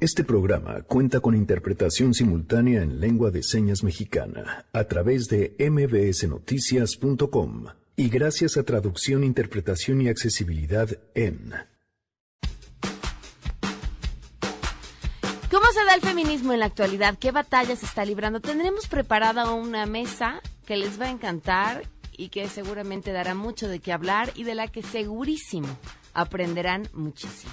Este programa cuenta con interpretación simultánea en lengua de señas mexicana a través de mbsnoticias.com y gracias a traducción, interpretación y accesibilidad en... ¿Cómo se da el feminismo en la actualidad? ¿Qué batallas está librando? Tendremos preparada una mesa que les va a encantar y que seguramente dará mucho de qué hablar y de la que segurísimo aprenderán muchísimo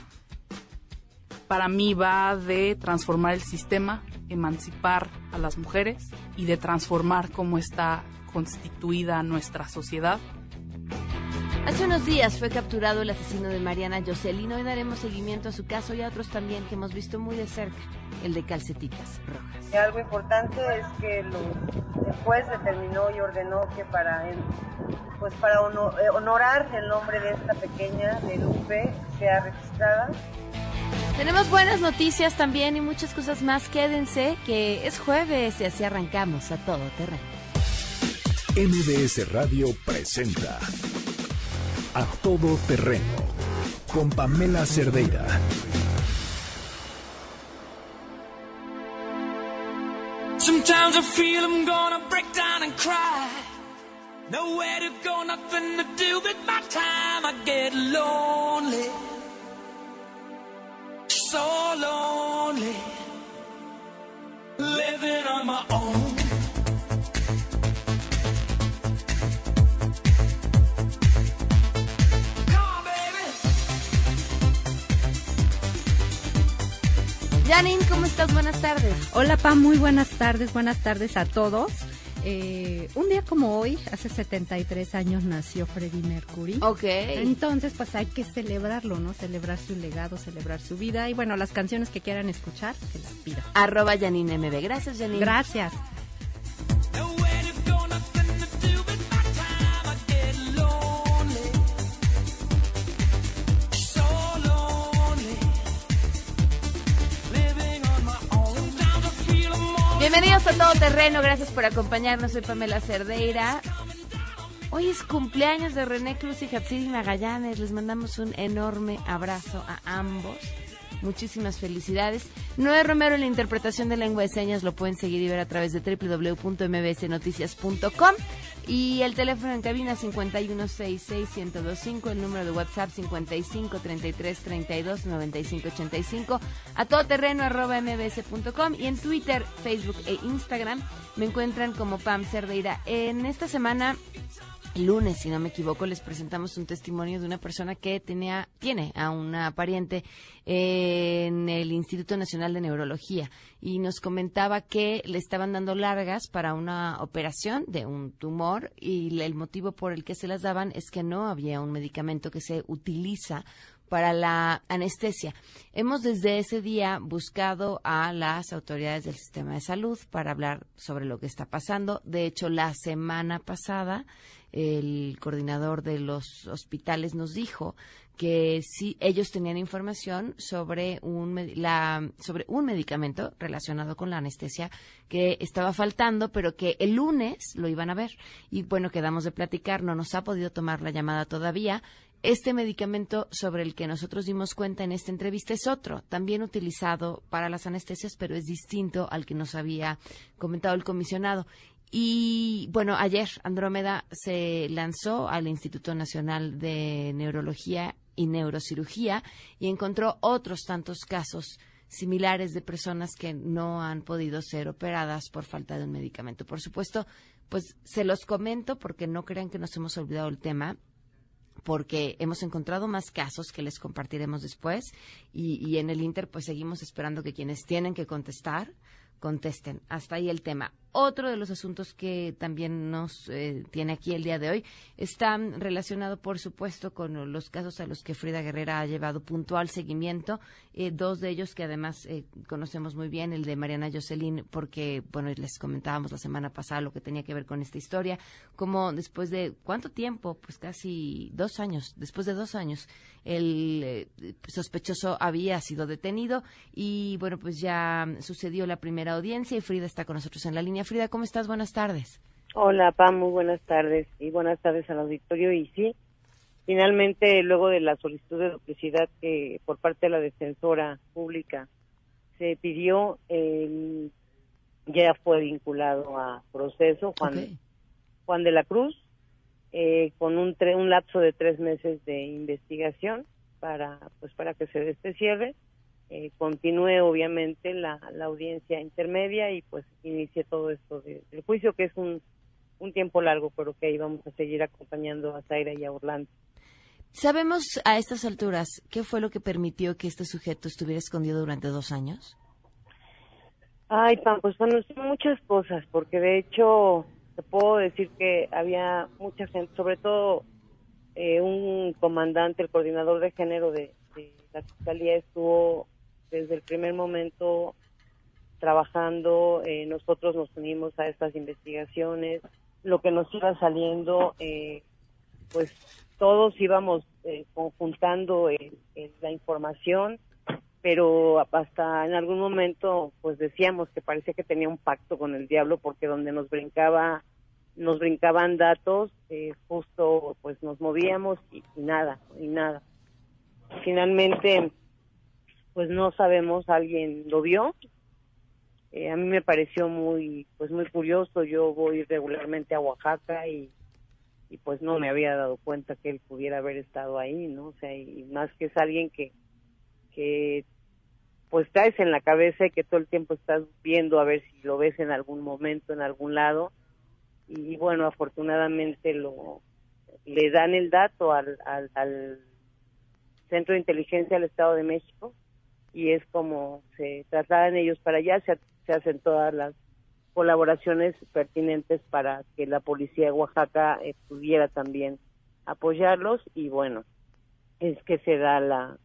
para mí va de transformar el sistema, emancipar a las mujeres y de transformar cómo está constituida nuestra sociedad. Hace unos días fue capturado el asesino de Mariana Jocelyn. Hoy daremos seguimiento a su caso y a otros también que hemos visto muy de cerca, el de calcetitas rojas. algo importante es que el juez determinó y ordenó que para, pues para eh, honorar el nombre de esta pequeña, de Lupe, sea registrada tenemos buenas noticias también y muchas cosas más. Quédense que es jueves y así arrancamos a todo terreno. MBS Radio presenta A Todo Terreno con Pamela Cerdeira. Sometimes I feel I'm gonna break down and cry. Nowhere to go, nothing to do with my time. I get lonely. Lonely, living on my own. Janine, ¿cómo estás? Buenas tardes. Hola, Pam, muy buenas tardes. Buenas tardes a todos. Eh, un día como hoy, hace 73 años nació Freddie Mercury. Ok. Entonces, pues hay que celebrarlo, ¿no? Celebrar su legado, celebrar su vida. Y bueno, las canciones que quieran escuchar, que las pido. Arroba Janine MB. Gracias, Janine. Gracias. A Todo Terreno, gracias por acompañarnos. Soy Pamela Cerdeira. Hoy es cumpleaños de René Cruz y Hatsiri Magallanes. Les mandamos un enorme abrazo a ambos. Muchísimas felicidades. Noé Romero en la interpretación de lengua de señas lo pueden seguir y ver a través de www.mbsnoticias.com y el teléfono en cabina 5166125, el número de WhatsApp 5533329585, a todoterreno arroba mbs.com y en Twitter, Facebook e Instagram me encuentran como Pam Cerdeira. En esta semana lunes, si no me equivoco, les presentamos un testimonio de una persona que tenía, tiene a una pariente en el Instituto Nacional de Neurología y nos comentaba que le estaban dando largas para una operación de un tumor y el motivo por el que se las daban es que no había un medicamento que se utiliza para la anestesia. Hemos desde ese día buscado a las autoridades del sistema de salud para hablar sobre lo que está pasando. De hecho, la semana pasada el coordinador de los hospitales nos dijo que si ellos tenían información sobre un, la, sobre un medicamento relacionado con la anestesia que estaba faltando, pero que el lunes lo iban a ver. Y bueno, quedamos de platicar, no nos ha podido tomar la llamada todavía. Este medicamento sobre el que nosotros dimos cuenta en esta entrevista es otro, también utilizado para las anestesias, pero es distinto al que nos había comentado el comisionado. Y bueno, ayer Andrómeda se lanzó al Instituto Nacional de Neurología y Neurocirugía y encontró otros tantos casos similares de personas que no han podido ser operadas por falta de un medicamento. Por supuesto, pues se los comento porque no crean que nos hemos olvidado el tema porque hemos encontrado más casos que les compartiremos después y, y en el Inter pues seguimos esperando que quienes tienen que contestar contesten. Hasta ahí el tema. Otro de los asuntos que también nos eh, tiene aquí el día de hoy está relacionado, por supuesto, con los casos a los que Frida Guerrera ha llevado puntual seguimiento. Eh, dos de ellos que además eh, conocemos muy bien, el de Mariana Jocelyn, porque, bueno, les comentábamos la semana pasada lo que tenía que ver con esta historia, como después de, ¿cuánto tiempo? Pues casi dos años, después de dos años, el sospechoso había sido detenido y, bueno, pues ya sucedió la primera audiencia y Frida está con nosotros en la línea Frida, ¿cómo estás? Buenas tardes. Hola, Pam, muy buenas tardes y buenas tardes al auditorio. Y sí, finalmente, luego de la solicitud de duplicidad que por parte de la defensora pública se pidió, el, ya fue vinculado a proceso Juan. Juan de la Cruz, eh, con un, tre- un lapso de tres meses de investigación para, pues, para que se dé este cierre. Eh, continúe obviamente la, la audiencia intermedia y pues inicie todo esto de- del juicio, que es un, un tiempo largo, pero que ahí vamos a seguir acompañando a Zaira y a Orlando. ¿Sabemos a estas alturas qué fue lo que permitió que este sujeto estuviera escondido durante dos años? Ay, Pam, pues bueno, son muchas cosas, porque de hecho te puedo decir que había mucha gente, sobre todo eh, un comandante, el coordinador de género de, de la Fiscalía estuvo desde el primer momento trabajando, eh, nosotros nos unimos a estas investigaciones, lo que nos iba saliendo, eh, pues todos íbamos eh, conjuntando eh, eh, la información, pero hasta en algún momento pues decíamos que parecía que tenía un pacto con el diablo porque donde nos brincaba nos brincaban datos eh, justo pues nos movíamos y, y nada y nada. Finalmente pues no sabemos alguien lo vio. Eh, a mí me pareció muy pues muy curioso. Yo voy regularmente a Oaxaca y y pues no me había dado cuenta que él pudiera haber estado ahí no o sea y más que es alguien que que pues traes en la cabeza y que todo el tiempo estás viendo a ver si lo ves en algún momento, en algún lado. Y bueno, afortunadamente lo le dan el dato al, al, al Centro de Inteligencia del Estado de México y es como se trasladan ellos para allá, se, hacen todas las colaboraciones pertinentes para que la policía de Oaxaca eh, pudiera también apoyarlos y bueno, es que se da la,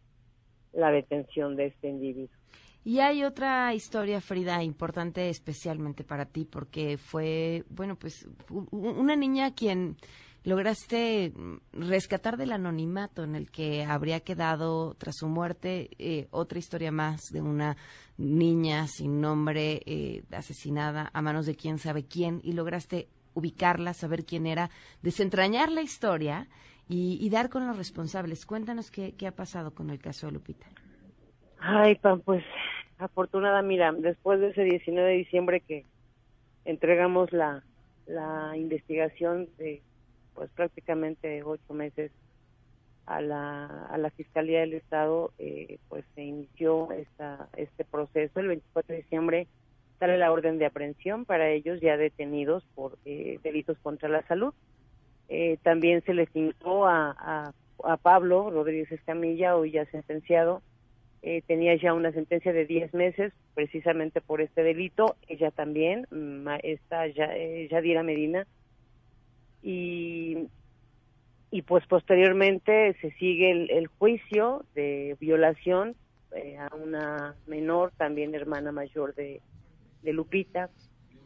la detención de este individuo. Y hay otra historia, Frida, importante especialmente para ti, porque fue, bueno, pues una niña quien lograste mm, rescatar del anonimato en el que habría quedado tras su muerte eh, otra historia más de una niña sin nombre eh, asesinada a manos de quién sabe quién y lograste ubicarla, saber quién era, desentrañar la historia y, dar con los responsables. Cuéntanos qué, qué ha pasado con el caso de Lupita. Ay, Pam, pues afortunada, mira, después de ese 19 de diciembre que entregamos la, la investigación de pues prácticamente ocho meses a la, a la Fiscalía del Estado, eh, pues se inició esta, este proceso. El 24 de diciembre sale la orden de aprehensión para ellos ya detenidos por eh, delitos contra la salud. Eh, también se les fincó a, a, a Pablo Rodríguez Escamilla, hoy ya sentenciado, eh, tenía ya una sentencia de 10 meses precisamente por este delito, ella también, esta eh, Yadira Medina, y, y pues posteriormente se sigue el, el juicio de violación eh, a una menor, también hermana mayor de, de Lupita,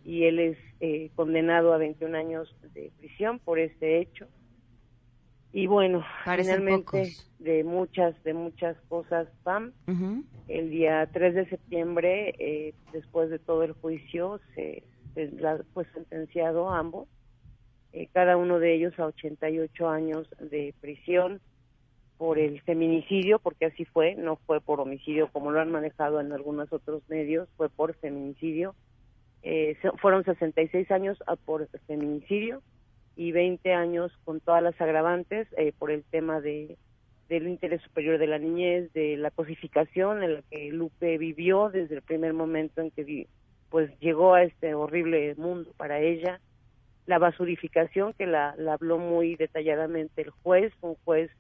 y él es eh, condenado a 21 años de prisión por este hecho. Y bueno, Parecen finalmente pocos. de muchas, de muchas cosas, Pam, el día 3 de septiembre, eh, después de todo el juicio, se, se la- fue sentenciado a ambos, eh, cada uno de ellos a 88 años de prisión por el feminicidio, porque así fue, no fue por homicidio como lo han manejado en algunos otros medios, fue por feminicidio. Eh, fueron 66 años por feminicidio y 20 años con todas las agravantes eh, por el tema de del interés superior de la niñez, de la cosificación en la que Lupe vivió desde el primer momento en que pues llegó a este horrible mundo para ella, la basurificación que la, la habló muy detalladamente el juez, un juez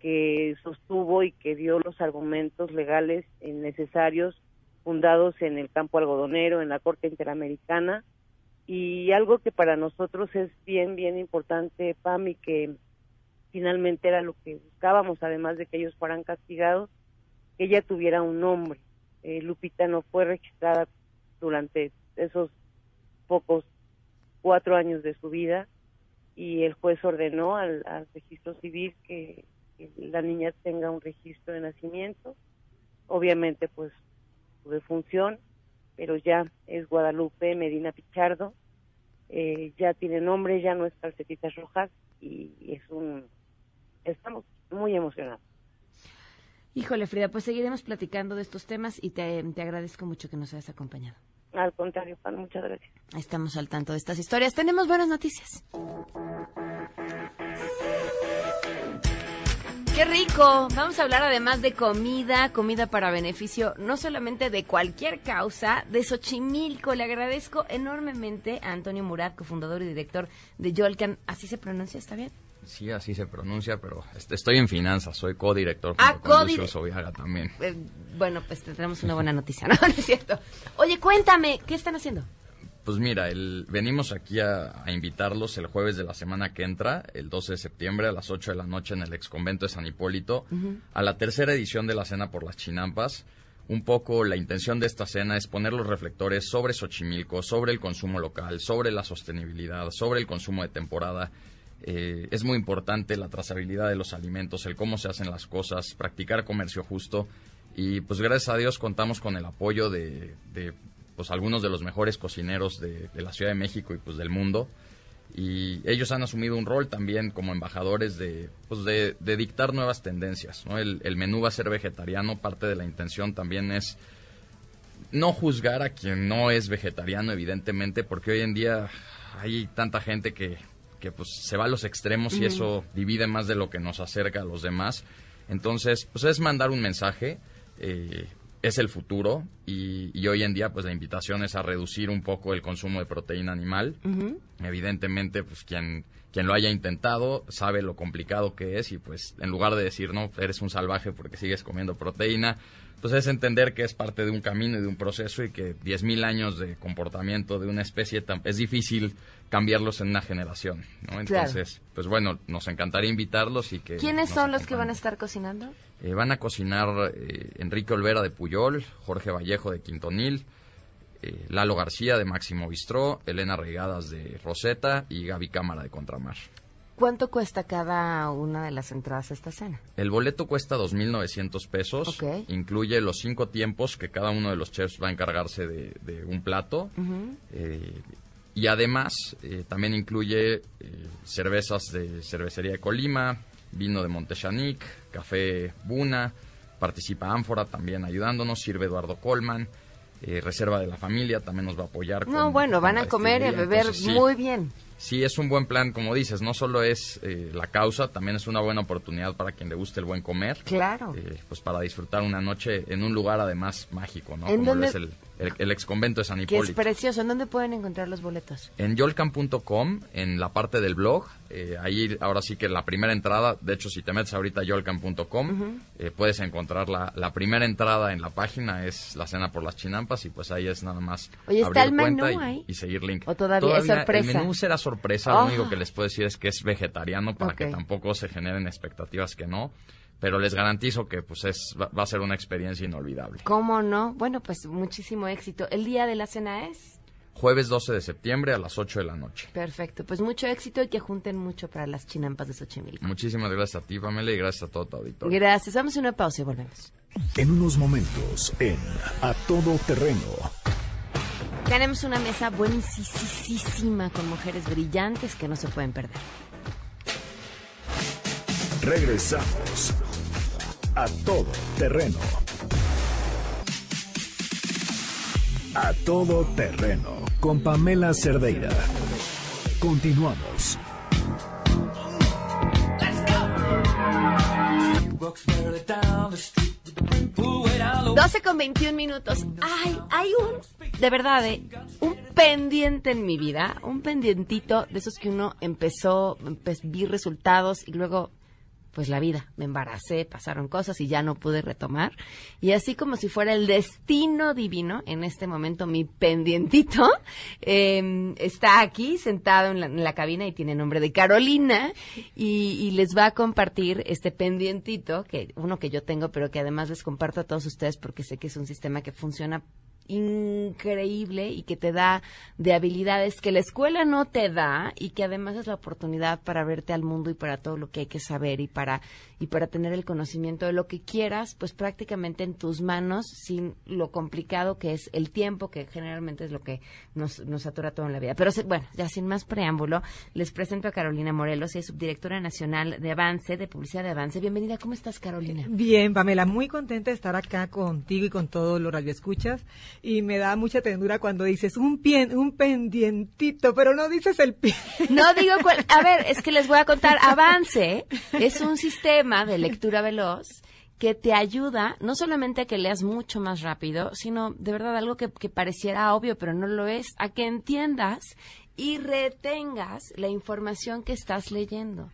que sostuvo y que dio los argumentos legales necesarios fundados en el campo algodonero, en la Corte Interamericana, y algo que para nosotros es bien, bien importante, Pam, y que finalmente era lo que buscábamos, además de que ellos fueran castigados, que ella tuviera un nombre. Eh, Lupita no fue registrada durante esos pocos cuatro años de su vida y el juez ordenó al, al registro civil que, la niña tenga un registro de nacimiento. Obviamente, pues, su defunción, pero ya es Guadalupe Medina Pichardo. Eh, ya tiene nombre, ya no es Calcetitas Rojas y es un... Estamos muy emocionados. Híjole, Frida, pues seguiremos platicando de estos temas y te agradezco mucho que nos hayas acompañado. Al contrario, Pan, muchas gracias. Estamos al tanto de estas historias. Tenemos buenas noticias. ¡Qué rico! Vamos a hablar además de comida, comida para beneficio no solamente de cualquier causa, de Xochimilco. Le agradezco enormemente a Antonio Murat, cofundador y director de Yolcan. ¿Así se pronuncia? ¿Está bien? Sí, así se pronuncia, pero este, estoy en finanzas, soy codirector Ah, con Lucio Sobiaga también. Eh, bueno, pues tendremos una buena noticia, ¿no? ¿No es cierto? Oye, cuéntame, ¿qué están haciendo? Pues mira, el- venimos aquí a, a invitarlos el jueves de la semana que entra, el 12 de septiembre a las 8 de la noche en el ex convento de San Hipólito, a la tercera edición de la Cena por las Chinampas. Un poco la intención de esta cena es poner los reflectores sobre Xochimilco, sobre el consumo local, sobre la sostenibilidad, sobre el consumo de temporada. Eh, es muy importante la trazabilidad de los alimentos, el cómo se hacen las cosas, practicar comercio justo. Y pues gracias a Dios contamos con el apoyo de, pues algunos de los mejores cocineros de, la Ciudad de México y pues del mundo. Y ellos han asumido un rol también como embajadores de, pues de, dictar nuevas tendencias. ¿no? El menú va a ser vegetariano, parte de la intención también es no juzgar a quien no es vegetariano, evidentemente, porque hoy en día hay tanta gente que, que pues se va a los extremos y eso divide más de lo que nos acerca a los demás. Entonces, pues es mandar un mensaje, eh, es el futuro y, y hoy en día pues la invitación es a reducir un poco el consumo de proteína animal. Evidentemente, pues quien, quien lo haya intentado sabe lo complicado que es y pues en lugar de decir, no, eres un salvaje porque sigues comiendo proteína, pues es entender que es parte de un camino y de un proceso y que 10.000 años de comportamiento de una especie es difícil cambiarlos en una generación, ¿no? Entonces, pues bueno, nos encantaría invitarlos y que... ¿Quiénes son los que van a estar cocinando? Eh, van a cocinar eh, Enrique Olvera de Puyol, Jorge Vallejo de Quintonil, eh, Lalo García de Máximo Bistró, Elena Regadas de Rosetta y Gaby Cámara de Contramar. ¿Cuánto cuesta cada una de las entradas a esta cena? El boleto cuesta 2.900 pesos. Ok. Incluye los cinco tiempos que cada uno de los chefs va a encargarse de, de un plato. Eh, y además eh, también incluye eh, cervezas de cervecería de Colima, vino de Montechanic, café Buna, participa Ánfora también ayudándonos, sirve Eduardo Colman, eh, Reserva de la Familia también nos va a apoyar. No, con- bueno, con van a comer y a beber Entonces, sí, muy bien. Sí, es un buen plan, como dices, no solo es eh, la causa, también es una buena oportunidad para quien le guste el buen comer. Claro. Eh, pues para disfrutar una noche en un lugar además mágico, ¿no? ¿En Como dónde- es el, el, el ex convento de San Que es Hipólito. precioso. ¿En dónde pueden encontrar los boletos? En yolcan.com, en la parte del blog, eh, ahí ahora sí que la primera entrada, de hecho si te metes ahorita a yolcan.com, eh, puedes encontrar la, la primera entrada en la página, es la cena por las chinampas y pues ahí es nada más Oye, ¿está abrir el menú y, ahí? y seguir link. ¿O todavía es sorpresa? El menú será sorpresa, Ah. lo único que les puedo decir es que es vegetariano para que Ok. tampoco se generen expectativas que no. Pero les garantizo que pues es va, va a ser una experiencia inolvidable. ¿Cómo no? Bueno, pues muchísimo éxito. ¿El día de la cena es? Jueves 12 de septiembre a las 8 de la noche. Perfecto. Pues mucho éxito y que junten mucho para las chinampas de Xochimilco. Muchísimas gracias a ti, Pamela, y gracias a todo tu auditorio. Gracias. Vamos a una pausa y volvemos. En unos momentos, en A Todo Terreno, Tenemos una mesa buenísima con mujeres brillantes que no se pueden perder. regresamos. A Todo Terreno. A Todo Terreno, con Pamela Cerdeira. Continuamos. 12 con 21 minutos. Ay, hay un, de verdad, eh, un pendiente en mi vida, un pendientito de esos que uno empezó, empe- vi resultados y luego, pues la vida, me embaracé, pasaron cosas y ya no pude retomar. Y así como si fuera el destino divino, en este momento mi pendientito eh, está aquí sentado en la, en la cabina y tiene nombre de Carolina y, y les va a compartir este pendientito, que uno que yo tengo, pero que además les comparto a todos ustedes porque sé que es un sistema que funciona increíble y que te da de habilidades que la escuela no te da y que además es la oportunidad para verte al mundo y para todo lo que hay que saber y para y para tener el conocimiento de lo que quieras, pues prácticamente en tus manos sin lo complicado que es el tiempo que generalmente es lo que nos nos atora todo en la vida. Pero bueno, ya sin más preámbulo, les presento a Carolina Morelos, es subdirectora nacional de Avance, de Publicidad de Avance. Bienvenida, ¿cómo estás, Carolina? Bien, Pamela, muy contenta de estar acá contigo y con todos los radioescuchas. Y me da mucha ternura cuando dices un pie, un pendientito, pero no dices el pie. No digo cuál. A ver, es que les voy a contar. Avance es un sistema de lectura veloz que te ayuda no solamente a que leas mucho más rápido, sino de verdad algo que, que pareciera obvio, pero no lo es, a que entiendas y retengas la información que estás leyendo.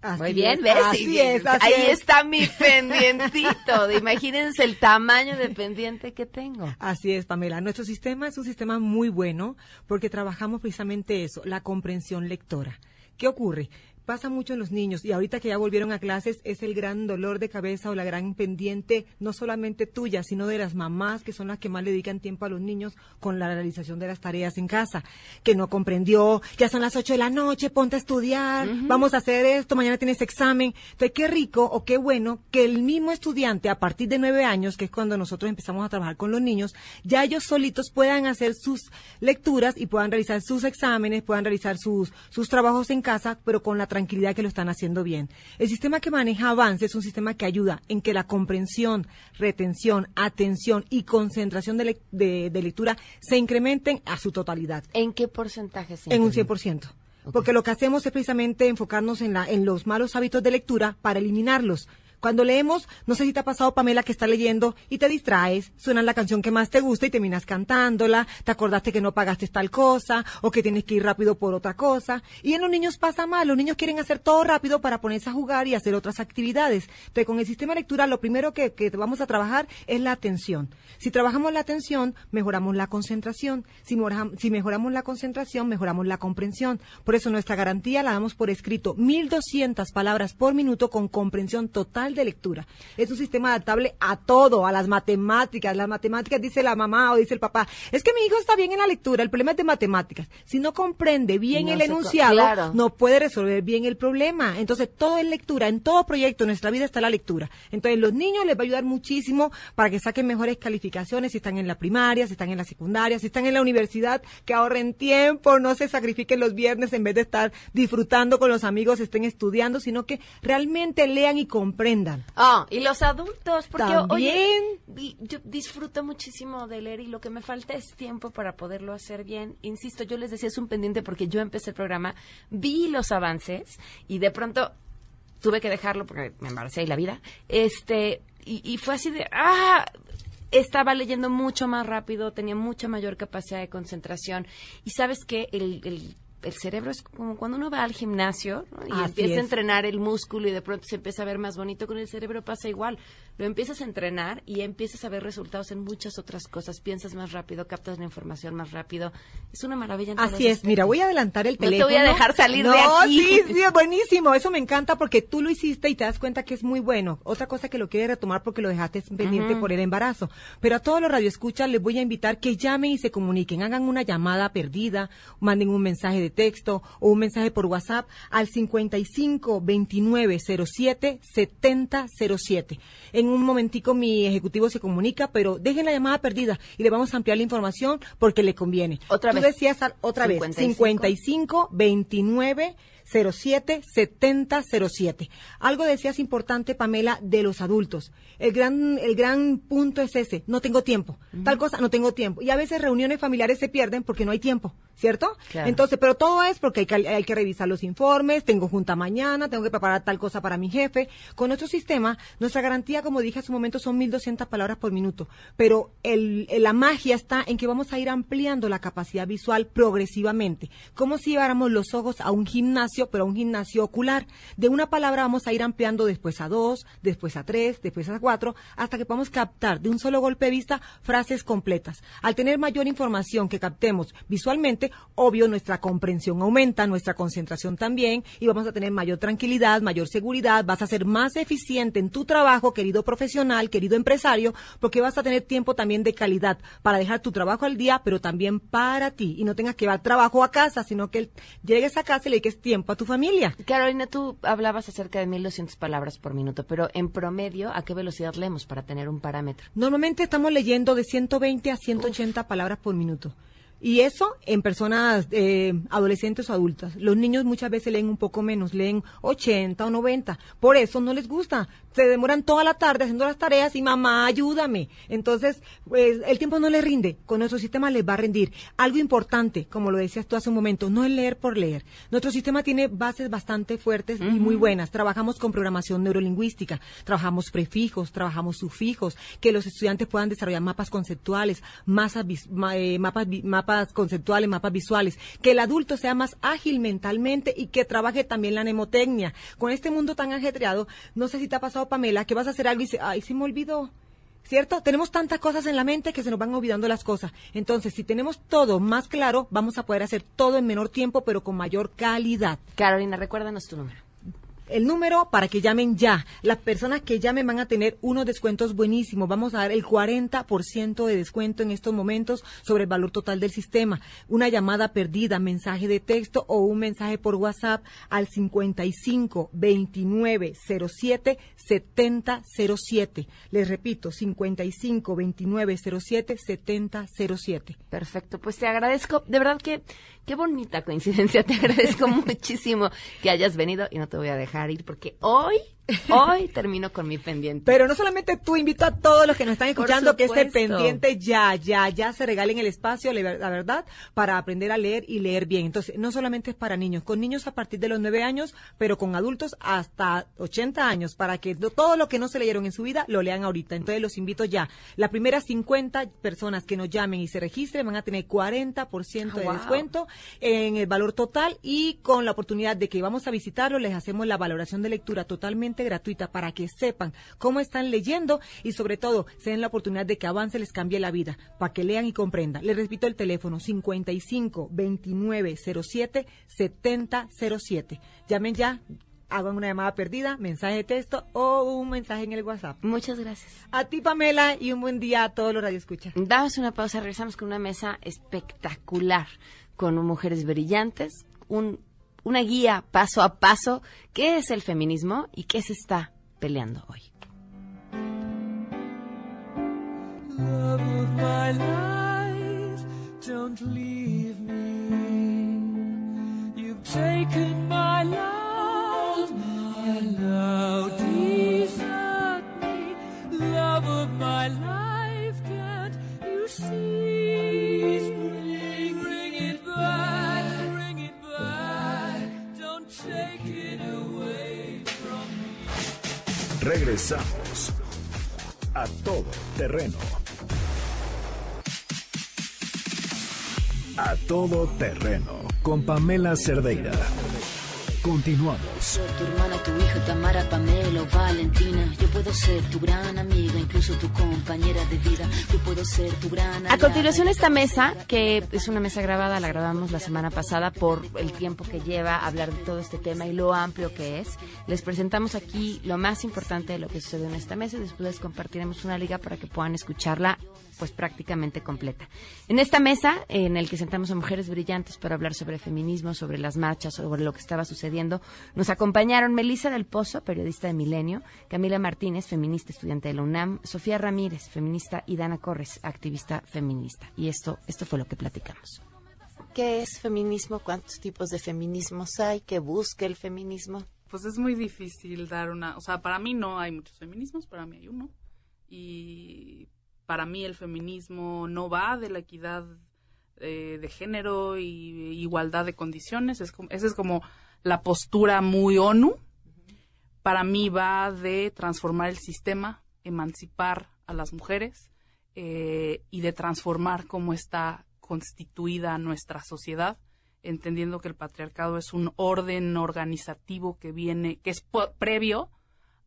Así Muy bien, es, ¿ves? Así Sí, es, así Ahí es. está mi pendientito. Imagínense el tamaño de pendiente que tengo. Así es, Pamela. Nuestro sistema es un sistema muy bueno porque trabajamos precisamente eso, la comprensión lectora. ¿Qué ocurre? Pasa mucho en los niños y ahorita que ya volvieron a clases es el gran dolor de cabeza o la gran pendiente, no solamente tuya, sino de las mamás que son las que más le dedican tiempo a los niños con la realización de las tareas en casa, que no comprendió, ya son las 8 de la noche, ponte a estudiar, vamos a hacer esto, mañana tienes examen. Entonces, qué rico o qué bueno que el mismo estudiante a partir de nueve años, que es cuando nosotros empezamos a trabajar con los niños, ya ellos solitos puedan hacer sus lecturas y puedan realizar sus exámenes, puedan realizar sus, sus trabajos en casa, pero con la tranquilidad que lo están haciendo bien. El sistema que maneja Avance es un sistema que ayuda en que la comprensión, retención, atención y concentración de, lec- de- de lectura se incrementen a su totalidad. ¿En qué porcentaje se En un incrementa? 100%. Porque lo que hacemos es precisamente enfocarnos en, la, en los malos hábitos de lectura para eliminarlos. Cuando leemos, no sé si te ha pasado, Pamela, que está leyendo y te distraes, suena la canción que más te gusta y terminas cantándola, te acordaste que no pagaste tal cosa o que tienes que ir rápido por otra cosa. Y en los niños pasa mal, los niños quieren hacer todo rápido para ponerse a jugar y hacer otras actividades. Entonces, con el sistema de lectura, lo primero que, vamos a trabajar es la atención. Si trabajamos la atención, mejoramos la concentración. Si mejoramos la concentración, mejoramos la comprensión. Por eso nuestra garantía la damos por escrito. 1200 palabras por minuto con comprensión total de lectura. Es un sistema adaptable a todo, a las matemáticas. Las matemáticas dice la mamá o dice el papá, es que mi hijo está bien en la lectura, el problema es de matemáticas. Si no comprende bien No el enunciado, claro. no puede resolver bien el problema. Entonces, todo es lectura. En todo proyecto, en nuestra vida está la lectura. Entonces, los niños les va a ayudar muchísimo para que saquen mejores calificaciones si están en la primaria, si están en la secundaria, si están en la universidad, que ahorren tiempo, no se sacrifiquen los viernes en vez de estar disfrutando con los amigos, estén estudiando, sino que realmente lean y comprendan. Ah, y los adultos, porque También. oye, yo disfruto muchísimo de leer y lo que me falta es tiempo para poderlo hacer bien. Insisto, yo les decía, es un pendiente porque yo empecé el programa, vi los avances y de pronto tuve que dejarlo porque me embaracé y la vida. Este, y, y fue así de, ah, estaba leyendo mucho más rápido, tenía mucha mayor capacidad de concentración. Y sabes que el, el, el cerebro es como cuando uno va al gimnasio ¿no? y Así empieza a entrenar el músculo y de pronto se empieza a ver más bonito con el cerebro pasa igual. Lo empiezas a entrenar y empiezas a ver resultados en muchas otras cosas. Piensas más rápido, captas la información más rápido. Es una maravilla. en Así es, mira, voy a adelantar el No te teléfono. voy a dejar salir de No, aquí. Sí, sí, es buenísimo, eso me encanta porque tú lo hiciste y te das cuenta que es muy bueno. Otra cosa que lo quieres retomar porque lo dejaste pendiente por el embarazo. Pero a todos los radioescuchas les voy a invitar que llamen y se comuniquen, hagan una llamada perdida, manden un mensaje de texto o un mensaje por WhatsApp al 55 29 07 70 07. En un momentico mi ejecutivo se comunica, pero dejen la llamada perdida y le vamos a ampliar la información porque le conviene. Otra Tú vez. decías otra vez, 55. 55 29 07 70 07. Algo decías importante, Pamela, de los adultos. El gran, el gran punto es ese, no tengo tiempo. Tal cosa, no tengo tiempo. Y a veces reuniones familiares se pierden porque no hay tiempo, ¿cierto? Claro. Entonces, pero todo es porque hay que, hay que revisar los informes, tengo junta mañana, tengo que preparar tal cosa para mi jefe. Con nuestro sistema, nuestra garantía, como dije hace un momento, son 1.200 palabras por minuto. Pero el, el- la magia está en que vamos a ir ampliando la capacidad visual progresivamente. Como si lleváramos los ojos a un gimnasio pero un gimnasio ocular. De una palabra vamos a ir ampliando después a dos, después a tres, después a cuatro, hasta que podamos captar de un solo golpe de vista frases completas. Al tener mayor información que captemos visualmente, obvio nuestra comprensión aumenta, nuestra concentración también, y vamos a tener mayor tranquilidad, mayor seguridad, vas a ser más eficiente en tu trabajo, querido profesional, querido empresario, porque vas a tener tiempo también de calidad para dejar tu trabajo al día, pero también para ti, y no tengas que llevar trabajo a casa, sino que llegues a casa y le dediques tiempo a tu familia. Carolina, tú hablabas acerca de 1200 palabras por minuto, pero en promedio, ¿a qué velocidad leemos para tener un parámetro? Normalmente estamos leyendo de 120 a 180 palabras por minuto. Y eso en personas eh, adolescentes o adultas. Los niños muchas veces leen un poco menos, leen 80 o 90. Por eso no les gusta. Se demoran toda la tarde haciendo las tareas y mamá, ayúdame. Entonces, pues, el tiempo no les rinde. Con nuestro sistema les va a rendir. Algo importante, como lo decías tú hace un momento, no es leer por leer. Nuestro sistema tiene bases bastante fuertes y muy buenas. Trabajamos con programación neurolingüística, trabajamos prefijos, trabajamos sufijos, que los estudiantes puedan desarrollar mapas conceptuales, masas, eh, mapas, mapas mapas conceptuales, mapas visuales, que el adulto sea más ágil mentalmente y que trabaje también la mnemotecnia. Con este mundo tan ajetreado, no sé si te ha pasado, Pamela, que vas a hacer algo y dices, ay, se me olvidó. ¿Cierto? Tenemos tantas cosas en la mente que se nos van olvidando las cosas. Entonces, si tenemos todo más claro, vamos a poder hacer todo en menor tiempo, pero con mayor calidad. Carolina, recuérdanos tu número el número para que llamen ya. Las personas que llamen van a tener unos descuentos buenísimos. Vamos a dar el 40% de descuento en estos momentos sobre el valor total del sistema. Una llamada perdida, mensaje de texto o un mensaje por WhatsApp al 55 29 07 70 07. Les repito, 55 29 07 70 07. Perfecto, pues te agradezco. De verdad que qué bonita coincidencia. Te agradezco muchísimo que hayas venido y no te voy a dejar ir porque hoy Hoy termino con mi pendiente. Pero no solamente tú, invito a todos los que nos están escuchando que ese pendiente ya, ya, ya se regalen el espacio, la verdad, para aprender a leer y leer bien. Entonces, no solamente es para niños, con niños a partir de los nueve años, pero con adultos hasta 80 años, para que todo lo que no se leyeron en su vida lo lean ahorita. Entonces, los invito ya. Las primeras 50 personas que nos llamen y se registren van a tener 40% de descuento en el valor total y con la oportunidad de que vamos a visitarlo, les hacemos la valoración de lectura totalmente gratuita para que sepan cómo están leyendo y sobre todo se den la oportunidad de que avance les cambie la vida, para que lean y comprendan. Les repito el teléfono 55 29 07 70 07. Llamen ya, hagan una llamada perdida, mensaje de texto o un mensaje en el WhatsApp. Muchas gracias. A ti, Pamela, y un buen día a todos los radioescuchas. Damos una pausa, regresamos con una mesa espectacular, con mujeres brillantes, un una guía paso a paso, qué es el feminismo y qué se está peleando hoy. Regresamos a todo terreno. A todo terreno con Pamela Cerdeira. Continuamos. Tu hermana, tu hija, Tamara, Pamela o Valentina. Yo puedo ser tu gran amiga, incluso tu compañera de vida. Yo puedo ser tu gran A continuación, esta mesa, que es una mesa grabada, la grabamos la semana pasada por el tiempo que lleva hablar de todo este tema y lo amplio que es. Les presentamos aquí lo más importante de lo que sucedió en esta mesa y después les compartiremos una liga para que puedan escucharla pues prácticamente completa. En esta mesa, en el que sentamos a mujeres brillantes para hablar sobre feminismo, sobre las marchas, sobre lo que estaba sucediendo, nos acompañaron Melissa del Pozo, periodista de Milenio, Camila Martínez, feminista estudiante de la UNAM, Sofía Ramírez, feminista, y Dana Corres, activista feminista. Y esto, esto fue lo que platicamos. ¿Qué es feminismo? ¿Cuántos tipos de feminismos hay? ¿Qué busca el feminismo? Pues es muy difícil dar una, o sea, para mí no hay muchos feminismos, para mí hay uno. Y para mí el feminismo no va de la equidad eh, de género y igualdad de condiciones. Es esa es como la postura muy ONU. Para mí va de transformar el sistema, emancipar a las mujeres eh, y de transformar cómo está constituida nuestra sociedad entendiendo que el patriarcado es un orden organizativo que viene, que es previo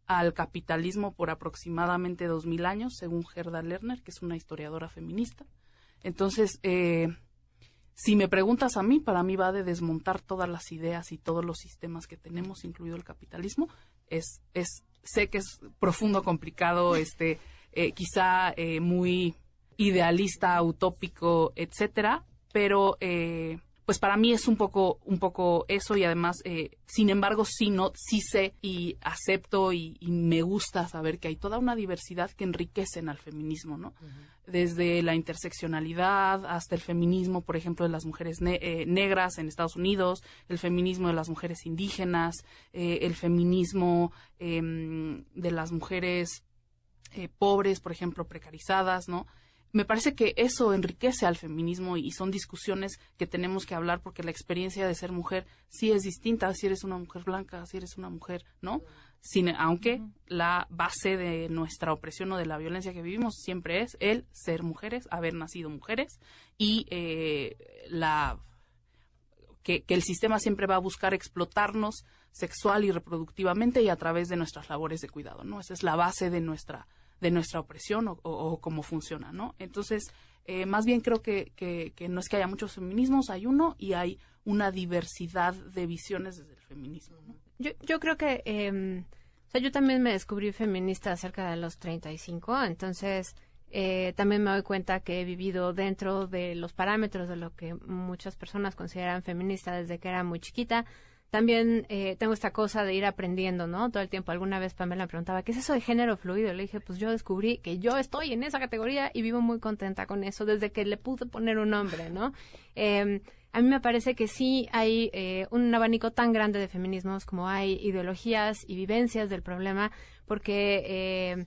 al capitalismo por aproximadamente dos mil años, según Gerda Lerner, que es una historiadora feminista. Entonces, eh, si me preguntas a mí, para mí va de desmontar todas las ideas y todos los sistemas que tenemos, incluido el capitalismo. Es, es, sé que es profundo, complicado, este, eh, quizá eh, muy idealista, utópico, etcétera, pero eh, pues para mí es un poco, un poco eso y además, eh, sin embargo, sí no, sí sé y acepto y, y me gusta saber que hay toda una diversidad que enriquecen al feminismo, ¿no? Desde la interseccionalidad hasta el feminismo, por ejemplo, de las mujeres ne- eh, negras en Estados Unidos, el feminismo de las mujeres indígenas, eh, el feminismo em, de las mujeres eh, pobres, por ejemplo, precarizadas, ¿no? Me parece que eso enriquece al feminismo y son discusiones que tenemos que hablar porque la experiencia de ser mujer sí es distinta si eres una mujer blanca, si eres una mujer, ¿no? Sin, aunque la base de nuestra opresión o de la violencia que vivimos siempre es el ser mujeres, haber nacido mujeres y eh, la que, que el sistema siempre va a buscar explotarnos sexual y reproductivamente y a través de nuestras labores de cuidado, ¿no? Esa es la base de nuestra de nuestra opresión o, cómo funciona, ¿no? Entonces, eh, más bien creo que, que, que no es que haya muchos feminismos, hay uno y hay una diversidad de visiones desde el feminismo, ¿no? Yo, yo creo que, eh, o sea, yo también me descubrí feminista cerca de los 35, entonces eh, también me doy cuenta que he vivido dentro de los parámetros de lo que muchas personas consideran feminista desde que era muy chiquita. También eh, tengo esta cosa de ir aprendiendo, ¿no? Todo el tiempo. Alguna vez Pamela me preguntaba, ¿qué es eso de género fluido? Le dije, pues yo descubrí que yo estoy en esa categoría y vivo muy contenta con eso desde que le pude poner un nombre, ¿no? Eh, a mí me parece que sí hay eh, un abanico tan grande de feminismos como hay ideologías y vivencias del problema, porque, eh,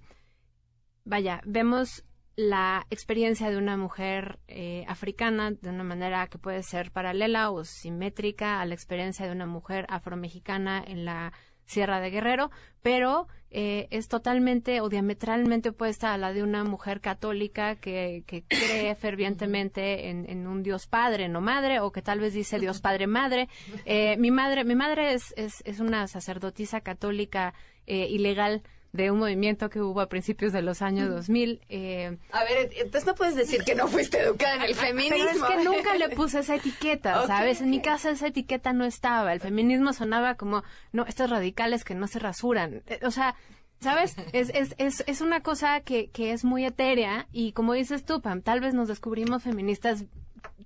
vaya, vemos la experiencia de una mujer eh, africana de una manera que puede ser paralela o simétrica a la experiencia de una mujer afromexicana en la Sierra de Guerrero, pero eh, es totalmente o diametralmente opuesta a la de una mujer católica que, que cree fervientemente en, en un Dios Padre, no Madre, o que tal vez dice Dios Padre Madre. Eh, mi madre, mi madre es, es, es una sacerdotisa católica eh, ilegal de un movimiento que hubo a principios de los años 2000. Eh, A ver, entonces no puedes decir que no fuiste educada en el feminismo. pero es que nunca le puse esa etiqueta. ¿sabes? En mi casa esa etiqueta no estaba. El feminismo sonaba como, no, estos radicales que no se rasuran. Eh, O sea, ¿sabes? Es, es, es, es una cosa que, que es muy etérea y como dices tú, Pam, tal vez nos descubrimos feministas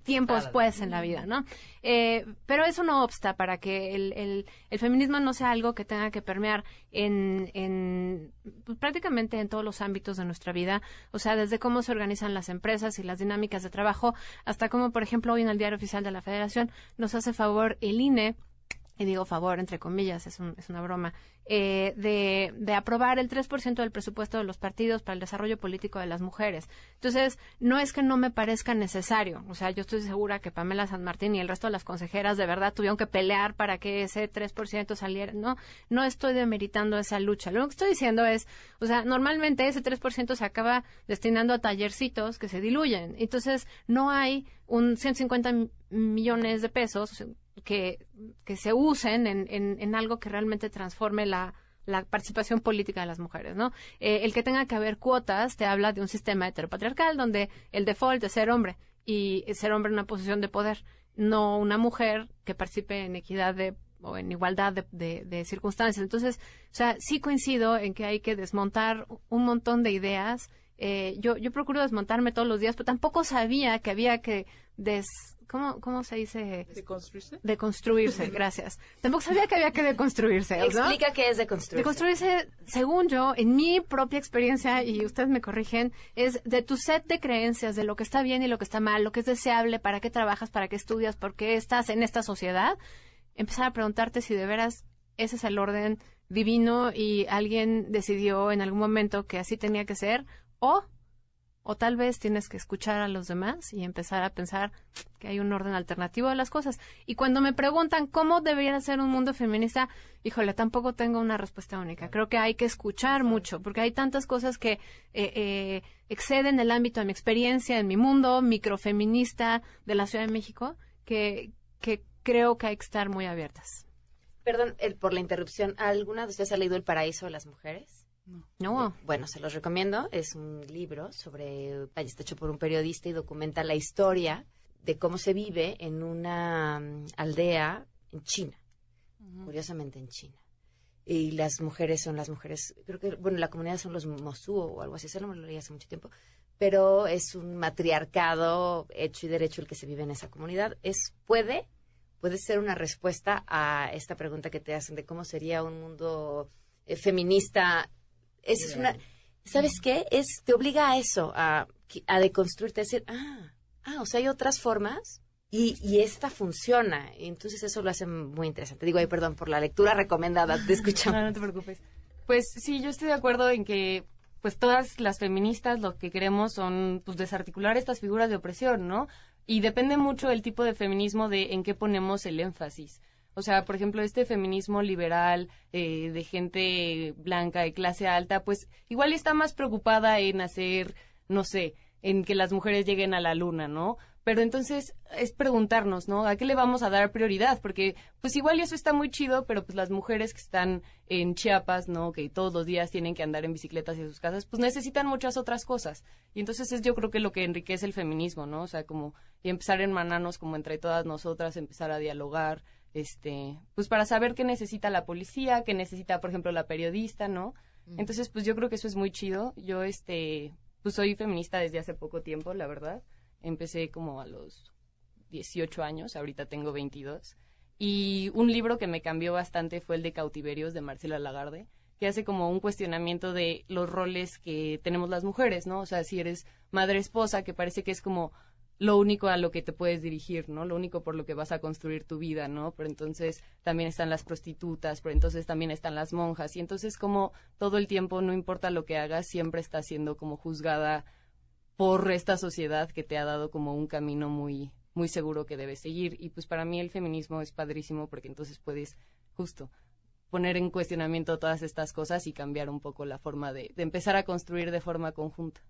tiempo después en la vida, ¿no? Eh, pero eso no obsta para que el, el, el feminismo no sea algo que tenga que permear en, en pues, prácticamente en todos los ámbitos de nuestra vida, o sea, desde cómo se organizan las empresas y las dinámicas de trabajo, hasta cómo, por ejemplo, hoy en el Diario Oficial de la Federación nos hace favor el INE y digo favor, entre comillas, es, un- es una broma, eh, de, de aprobar el 3% del presupuesto de los partidos para el desarrollo político de las mujeres. Entonces, no es que no me parezca necesario. O sea, yo estoy segura que Pamela San Martín y el resto de las consejeras de verdad tuvieron que pelear para que ese 3% saliera. No, no estoy demeritando esa lucha. Lo que estoy diciendo es, o sea, normalmente ese 3% se acaba destinando a tallercitos que se diluyen. Entonces, no hay un 150 mi- millones de pesos que, que se usen en, en, en algo que realmente transforme la, la participación política de las mujeres, ¿no? Eh, el que tenga que haber cuotas te habla de un sistema heteropatriarcal donde el default es ser hombre y ser hombre en una posición de poder, no una mujer que participe en equidad de o en igualdad de, de- de circunstancias. Entonces, o sea, sí coincido en que hay que desmontar un montón de ideas. Eh, yo, yo procuro desmontarme todos los días, pero tampoco sabía que había que des... ¿Cómo, cómo se dice? ¿De construirse? Deconstruirse, gracias. Tampoco sabía que había que deconstruirse. ¿no? Explica qué es de construir. Deconstruirse, según yo, en mi propia experiencia, y ustedes me corrigen, es de tu set de creencias, de lo que está bien y lo que está mal, lo que es deseable, para qué trabajas, para qué estudias, por qué estás en esta sociedad, empezar a preguntarte si de veras ese es el orden divino y alguien decidió en algún momento que así tenía que ser, o o tal vez tienes que escuchar a los demás y empezar a pensar que hay un orden alternativo de las cosas. Y cuando me preguntan cómo debería ser un mundo feminista, híjole, tampoco tengo una respuesta única. Creo que hay que escuchar mucho, porque hay tantas cosas que eh, eh, exceden el ámbito de mi experiencia, en mi mundo microfeminista de la Ciudad de México, que, que creo que hay que estar muy abiertas. Perdón el- por la interrupción. ¿Alguna de ustedes ha leído El paraíso de las mujeres? No. Bueno, se los recomiendo. Es un libro sobre, está hecho por un periodista y documenta la historia de cómo se vive en una mm, aldea en China, curiosamente en China. Y las mujeres son las mujeres, creo que, bueno, la comunidad son los Mosuo o algo así, eso no me lo leí hace mucho tiempo, pero es un matriarcado hecho y derecho el que se vive en esa comunidad. Es, puede, puede ser una respuesta a esta pregunta que te hacen de cómo sería un mundo eh, feminista. Esa es una, ¿sabes qué? Es, te obliga a eso, a, a deconstruirte, a decir, ah, ah, o sea, hay otras formas y, y esta funciona. Y entonces eso lo hace muy interesante. Digo, ay, perdón por la lectura recomendada, te escuchamos. No, no te preocupes. Pues sí, yo estoy de acuerdo en que pues todas las feministas lo que queremos son pues desarticular estas figuras de opresión, ¿no? Y depende mucho el tipo de feminismo de en qué ponemos el énfasis. O sea, por ejemplo, este feminismo liberal eh, de gente blanca de clase alta, pues igual está más preocupada en hacer, no sé, en que las mujeres lleguen a la luna, ¿no? Pero entonces es preguntarnos, ¿no? ¿A qué le vamos a dar prioridad? Porque pues igual eso está muy chido, pero pues las mujeres que están en Chiapas, ¿no? Que todos los días tienen que andar en bicicletas y sus casas, pues necesitan muchas otras cosas. Y entonces es yo creo que lo que enriquece el feminismo, ¿no? O sea, como y empezar a hermanarnos como entre todas nosotras, empezar a dialogar, este, pues para saber qué necesita la policía, qué necesita, por ejemplo, la periodista, ¿no? Entonces, pues yo creo que eso es muy chido. Yo, este, pues soy feminista desde hace poco tiempo, la verdad. Empecé como a los 18 años, ahorita tengo 22. Y un libro que me cambió bastante fue el de Cautiverios de Marcela Lagarde, que hace como un cuestionamiento de los roles que tenemos las mujeres, ¿no? O sea, si eres madre esposa, que parece que es como lo único a lo que te puedes dirigir, ¿no? Lo único por lo que vas a construir tu vida, ¿no? Pero entonces también están las prostitutas, pero entonces también están las monjas. Y entonces como todo el tiempo, no importa lo que hagas, siempre estás siendo como juzgada por esta sociedad que te ha dado como un camino muy muy seguro que debes seguir y pues para mí el feminismo es padrísimo porque entonces puedes justo poner en cuestionamiento todas estas cosas y cambiar un poco la forma de, de empezar a construir de forma conjunta.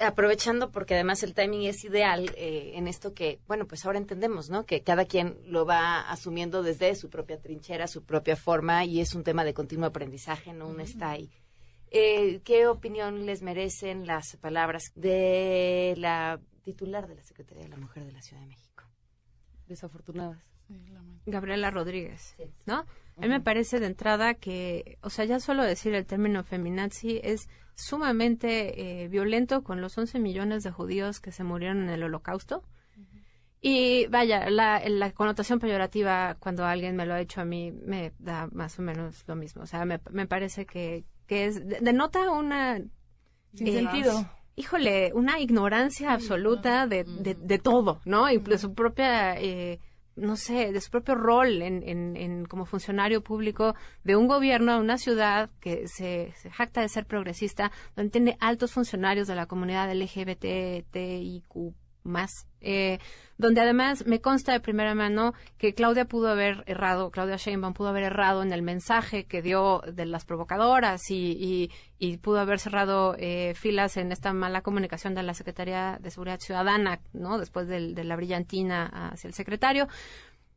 Aprovechando porque además el timing es ideal eh, en esto que, bueno, pues ahora entendemos, ¿no? Que cada quien lo va asumiendo desde su propia trinchera, su propia forma y es un tema de continuo aprendizaje, no uno está ahí. Eh, ¿Qué opinión les merecen las palabras de la titular de la Secretaría de la Mujer de la Ciudad de México? Desafortunadas. Gabriela Rodríguez, ¿no? A mí me parece de entrada que, o sea, ya solo decir el término feminazi es sumamente eh, violento con los 11 millones de judíos que se murieron en el holocausto. Y vaya, la, la connotación peyorativa cuando alguien me lo ha hecho a mí me da más o menos lo mismo. O sea, me, me parece que, que es, de- denota una... Sin eh, sentido. Híjole, una ignorancia absoluta de, de, de todo, ¿no? Y de su propia... eh, no sé, de su propio rol en, en, en como funcionario público de un gobierno, de una ciudad que se, se jacta de ser progresista, donde tiene altos funcionarios de la comunidad LGBTIQ más, eh, donde además me consta de primera mano que Claudia pudo haber errado, Claudia Sheinbaum pudo haber errado en el mensaje que dio de las provocadoras y, y, y pudo haber cerrado eh, filas en esta mala comunicación de la Secretaría de Seguridad Ciudadana, ¿no? Después de la brillantina hacia el secretario.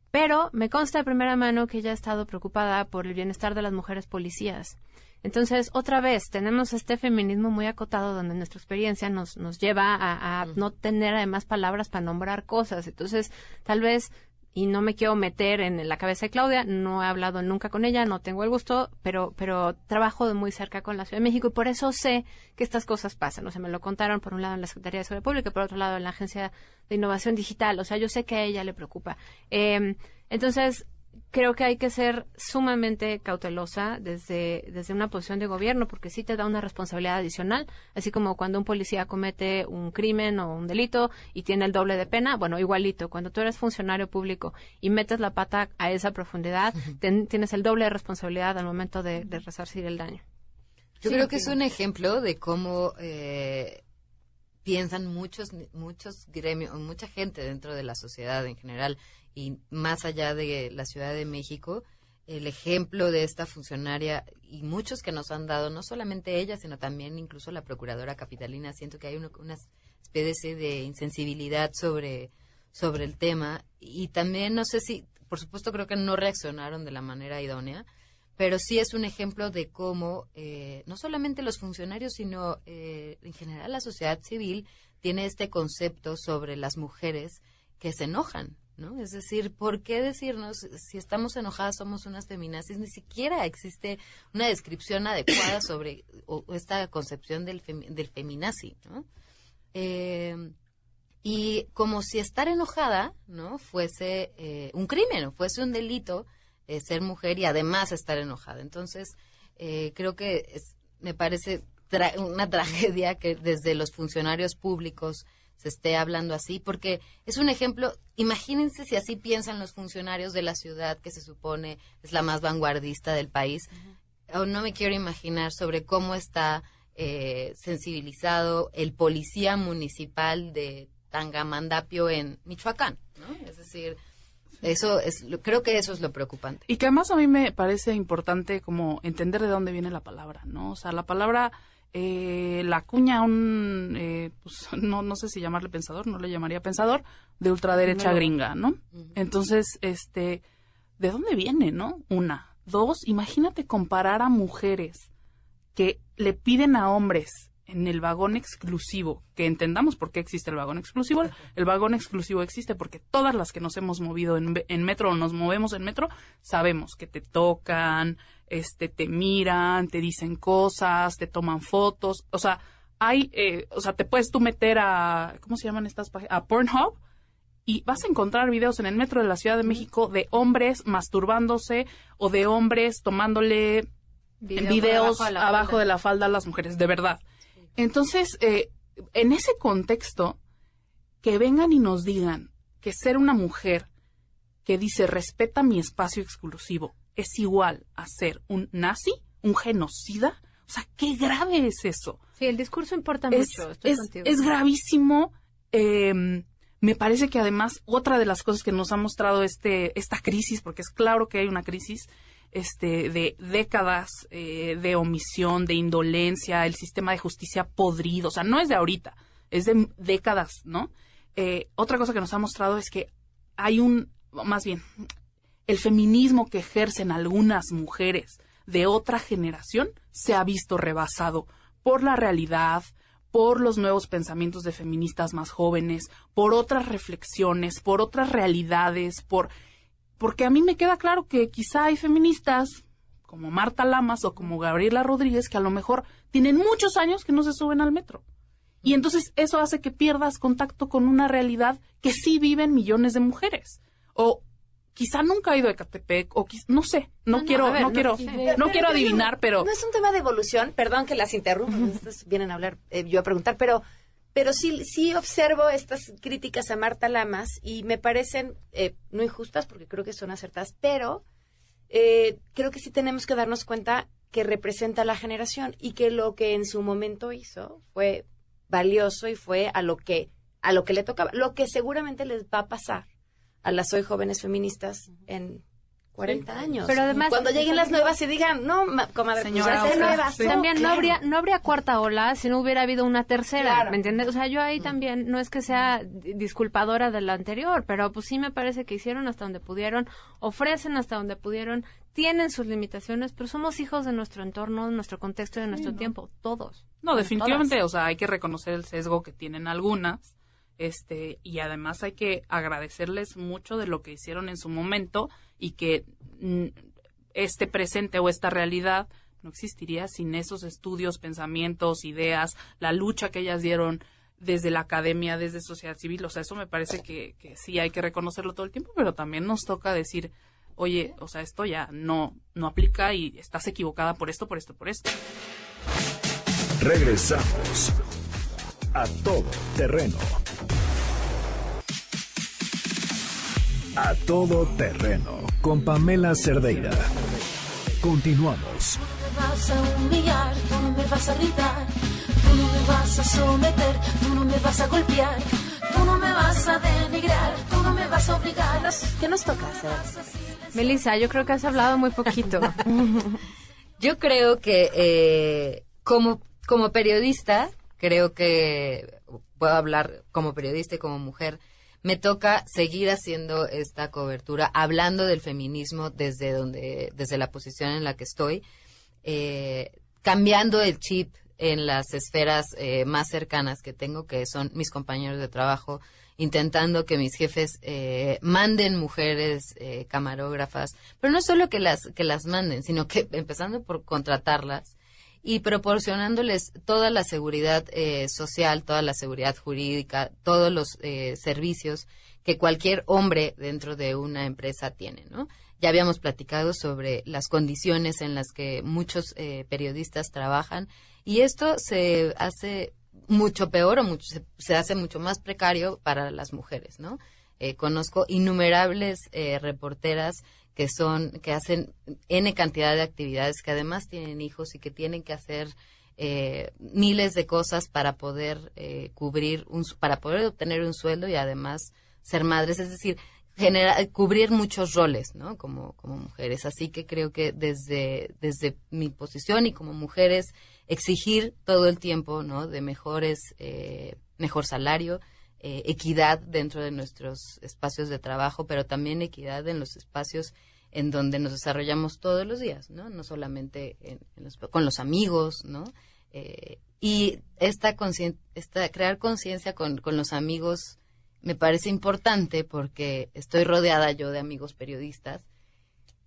Pero me consta de primera mano que ella ha estado preocupada por el bienestar de las mujeres policías. Entonces, otra vez, tenemos este feminismo muy acotado donde nuestra experiencia nos, nos lleva a, a no tener además palabras para nombrar cosas. Entonces, tal vez, y no me quiero meter en la cabeza de Claudia, no he hablado nunca con ella, no tengo el gusto, pero, pero trabajo de muy cerca con la Ciudad de México y por eso sé que estas cosas pasan. O sea, me lo contaron por un lado en la Secretaría de Seguridad Pública y por otro lado en la Agencia de Innovación Digital. O sea, yo sé que a ella le preocupa. Eh, entonces, creo que hay que ser sumamente cautelosa desde, desde una posición de gobierno, porque sí te da una responsabilidad adicional, así como cuando un policía comete un crimen o un delito y tiene el doble de pena, bueno, igualito, cuando tú eres funcionario público y metes la pata a esa profundidad, ten- tienes el doble de responsabilidad al momento de, de resarcir el daño. Yo Sí, creo que sí. es un ejemplo de cómo eh, piensan muchos, muchos gremios, mucha gente dentro de la sociedad en general y más allá de la Ciudad de México. El ejemplo de esta funcionaria y muchos que nos han dado, no solamente ella, sino también incluso la procuradora capitalina, siento que hay una, especie de insensibilidad sobre, sobre el tema y también no sé si, por supuesto creo que no reaccionaron de la manera idónea, pero sí es un ejemplo de cómo eh, no solamente los funcionarios, sino eh, en general la sociedad civil tiene este concepto sobre las mujeres que se enojan, ¿no? Es decir, ¿por qué decirnos si estamos enojadas somos unas feminazis? Ni siquiera existe una descripción adecuada sobre o, esta concepción del, del feminazi, ¿no? Eh, y como si estar enojada, ¿no? Fuese eh, un crimen o fuese un delito eh, ser mujer y además estar enojada. Entonces, creo que es, me parece una tragedia que desde los funcionarios públicos se esté hablando así, porque es un ejemplo, imagínense si así piensan los funcionarios de la ciudad que se supone es la más vanguardista del país, o no me quiero imaginar sobre cómo está eh, sensibilizado el policía municipal de Tangamandapio en Michoacán, ¿no? Es decir, eso es, creo que eso es lo preocupante. Y que además a mí me parece importante como entender de dónde viene la palabra, ¿no? O sea, la palabra eh, la cuña un, eh, pues, no, no sé si llamarle pensador, no le llamaría pensador, de ultraderecha gringa, ¿no? Entonces, este, ¿de dónde viene, no? Una. Dos, imagínate comparar a mujeres que le piden a hombres en el vagón exclusivo, que entendamos por qué existe el vagón exclusivo. El vagón exclusivo existe porque todas las que nos hemos movido en, en metro o nos movemos en metro, sabemos que te tocan, este, te miran, te dicen cosas, te toman fotos, o sea, hay, eh, o sea, te puedes tú meter a, ¿cómo se llaman estas páginas? A Pornhub y vas a encontrar videos en el metro de la Ciudad de México de hombres masturbándose o de hombres tomándole videos abajo, de, la falda a las mujeres, de verdad. Entonces, eh, en ese contexto, que vengan y nos digan que ser una mujer que dice respeta mi espacio exclusivo es igual a ser un nazi, un genocida. O sea, qué grave es eso. Sí, el discurso importa mucho. es, gravísimo. Em, me parece que además otra de las cosas que nos ha mostrado este, esta crisis, porque es claro que hay una crisis este, de décadas eh, de omisión, de indolencia, el sistema de justicia podrido, o sea, no es de ahorita, es de décadas, ¿no? Eh, otra cosa que nos ha mostrado es que hay un, más bien, el feminismo que ejercen algunas mujeres de otra generación se ha visto rebasado por la realidad, por los nuevos pensamientos de feministas más jóvenes, por otras reflexiones, por otras realidades, por porque a mí me queda claro que quizá hay feministas como Marta Lamas o como Gabriela Rodríguez que a lo mejor tienen muchos años que no se suben al metro. Y entonces eso hace que pierdas contacto con una realidad que sí viven millones de mujeres. O quizá nunca ha ido a Ecatepec o no sé, no, quiero no, quiero no, quiero adivinar, pero no es un tema de evolución, perdón que las interrumpa, vienen a hablar eh, yo a preguntar, pero pero sí sí observo estas críticas a Marta Lamas y me parecen eh, no injustas porque creo que son acertadas, pero eh, creo que sí tenemos que darnos cuenta que representa a la generación y que lo que en su momento hizo fue valioso y fue a lo que a lo que le tocaba, lo que seguramente les va a pasar a las hoy jóvenes feministas en 40 años. Pero además cuando lleguen las nuevas y digan, no, comadre, pues señora, nuevas. también no habría no habría cuarta ola si no hubiera habido una tercera, ¿me entiendes? O sea, yo ahí también no es que sea disculpadora de la anterior, pero pues sí me parece que hicieron hasta donde pudieron, ofrecen hasta donde pudieron, tienen sus limitaciones, pero somos hijos de nuestro entorno, de nuestro contexto, de nuestro tiempo, todos. No, definitivamente, o sea, hay que reconocer el sesgo que tienen algunas este y además hay que agradecerles mucho de lo que hicieron en su momento y que mm, este presente o esta realidad no existiría sin esos estudios, pensamientos, ideas, la lucha que ellas dieron desde la academia, desde sociedad civil. O sea, eso me parece que, que sí hay que reconocerlo todo el tiempo, pero también nos toca decir, oye, o sea, esto ya no, no aplica y estás equivocada por esto, por esto, por esto. Regresamos a todo terreno. A todo terreno con Pamela Cerdeira. Continuamos. Tú no me vas a humillar, tú no me vas a gritar, tú no me vas a someter, tú no me vas a golpear, tú no me vas a denigrar, tú no me vas a obligar. ¿Qué nos toca hacer? Melissa, yo creo que has hablado muy poquito. yo creo que eh, como, como periodista, creo que puedo hablar como periodista y como mujer, me toca seguir haciendo esta cobertura, hablando del feminismo desde donde, desde la posición en la que estoy, eh, cambiando el chip en las esferas eh, más cercanas que tengo, que son mis compañeros de trabajo, intentando que mis jefes eh, manden mujeres eh, camarógrafas, pero no solo que las que las manden, sino que empezando por contratarlas y proporcionándoles toda la seguridad eh, social, toda la seguridad jurídica, todos los eh, servicios que cualquier hombre dentro de una empresa tiene, ¿no? Ya habíamos platicado sobre las condiciones en las que muchos eh, periodistas trabajan y esto se hace mucho peor o mucho, se, se hace mucho más precario para las mujeres, ¿no? Eh, conozco innumerables eh, reporteras que son que hacen n cantidad de actividades que además tienen hijos y que tienen que hacer eh, miles de cosas para poder eh, cubrir un, para poder obtener un sueldo y además ser madres. Es decir genera, cubrir muchos roles no como como mujeres. Así que creo que desde desde mi posición y como mujeres exigir todo el tiempo no de mejores eh, mejor salario eh, equidad dentro de nuestros espacios de trabajo, pero también equidad en los espacios en donde nos desarrollamos todos los días, ¿no? No solamente en, los, con los amigos, ¿no? Eh, y esta, esta crear conciencia con, con los amigos me parece importante porque estoy rodeada yo de amigos periodistas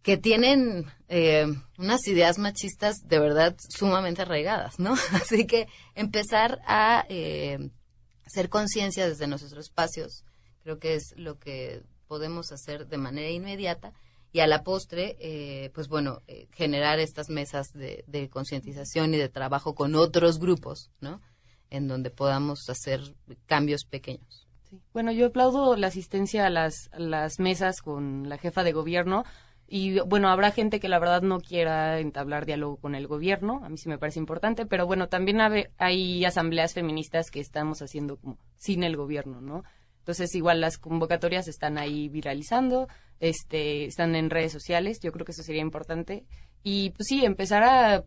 que tienen eh, unas ideas machistas de verdad sumamente arraigadas, ¿no? Así que empezar a eh, hacer conciencia desde nuestros espacios, creo que es lo que podemos hacer de manera inmediata y a la postre, eh, pues bueno, eh, generar estas mesas de, concientización y de trabajo con otros grupos, ¿no? En donde podamos hacer cambios pequeños. Bueno, yo aplaudo la asistencia a las, a las mesas con la jefa de gobierno. Y bueno, habrá gente que la verdad no quiera entablar diálogo con el gobierno, a mí sí me parece importante, pero bueno, también hay asambleas feministas que estamos haciendo como sin el gobierno, ¿no? Entonces, igual las convocatorias están ahí viralizando, este, están en redes sociales, yo creo que eso sería importante. Y pues sí, empezar a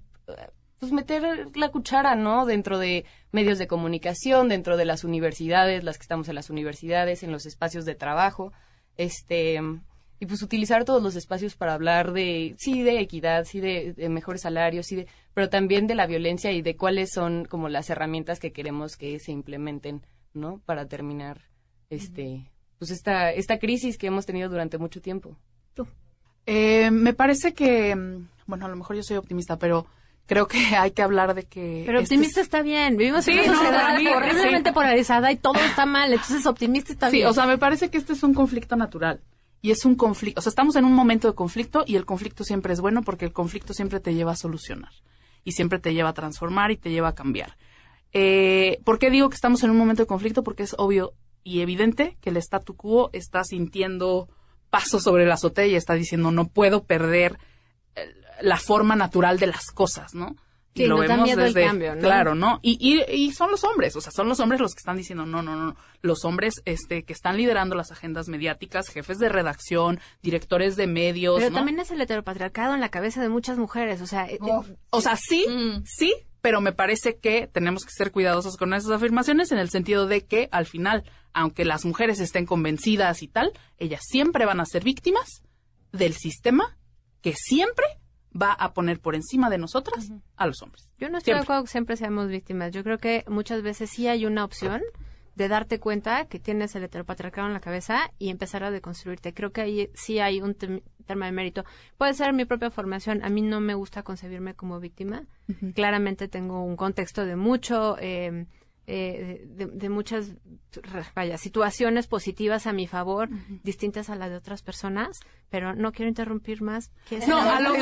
pues meter la cuchara, ¿no? Dentro de medios de comunicación, dentro de las universidades, las que estamos en las universidades, en los espacios de trabajo, este, y pues utilizar todos los espacios para hablar de, sí, de equidad, sí, de, de, mejores salarios, sí, de, pero también de la violencia y de cuáles son como las herramientas que queremos que se implementen, ¿no? Para terminar, este, pues esta, esta crisis que hemos tenido durante mucho tiempo. ¿Tú? Eh, me parece que, bueno, a lo mejor yo soy optimista, pero creo que hay que hablar de que... Pero optimista este está bien. Vivimos sí, en una sociedad no, horriblemente sí. polarizada y todo está mal. Entonces, optimista está sí, bien. Sí, o sea, me parece que este es un conflicto natural. Y es un conflicto, o sea, estamos en un momento de conflicto y el conflicto siempre es bueno porque el conflicto siempre te lleva a solucionar y siempre te lleva a transformar y te lleva a cambiar. Eh, ¿Por qué digo que estamos en un momento de conflicto? Porque es obvio y evidente que el statu quo está sintiendo pasos sobre la azotea y está diciendo no puedo perder la forma natural de las cosas, ¿no? Sí, y lo vemos desde, el cambio, ¿no? claro, ¿no? Y, y, y, son los hombres, o sea, son los hombres los que están diciendo, no, no, no, los hombres este, que están liderando las agendas mediáticas, jefes de redacción, directores de medios, Pero ¿no? también es el heteropatriarcado en la cabeza de muchas mujeres, o sea... Oh. O sea, sí, mm. sí, pero me parece que tenemos que ser cuidadosos con esas afirmaciones en el sentido de que al final, aunque las mujeres estén convencidas y tal, ellas siempre van a ser víctimas del sistema que siempre va a poner por encima de nosotras uh -huh. a los hombres. Yo no estoy siempre. de acuerdo que siempre seamos víctimas. Yo creo que muchas veces sí hay una opción de darte cuenta que tienes el heteropatriarcado en la cabeza y empezar a deconstruirte. Creo que ahí sí hay un tema de mérito. Puede ser mi propia formación. A mí no me gusta concebirme como víctima. Uh -huh. Claramente tengo un contexto de mucho... Eh, eh, de, de, muchas vaya, situaciones positivas a mi favor, uh -huh. distintas a las de otras personas, pero no quiero interrumpir más. No, a lo,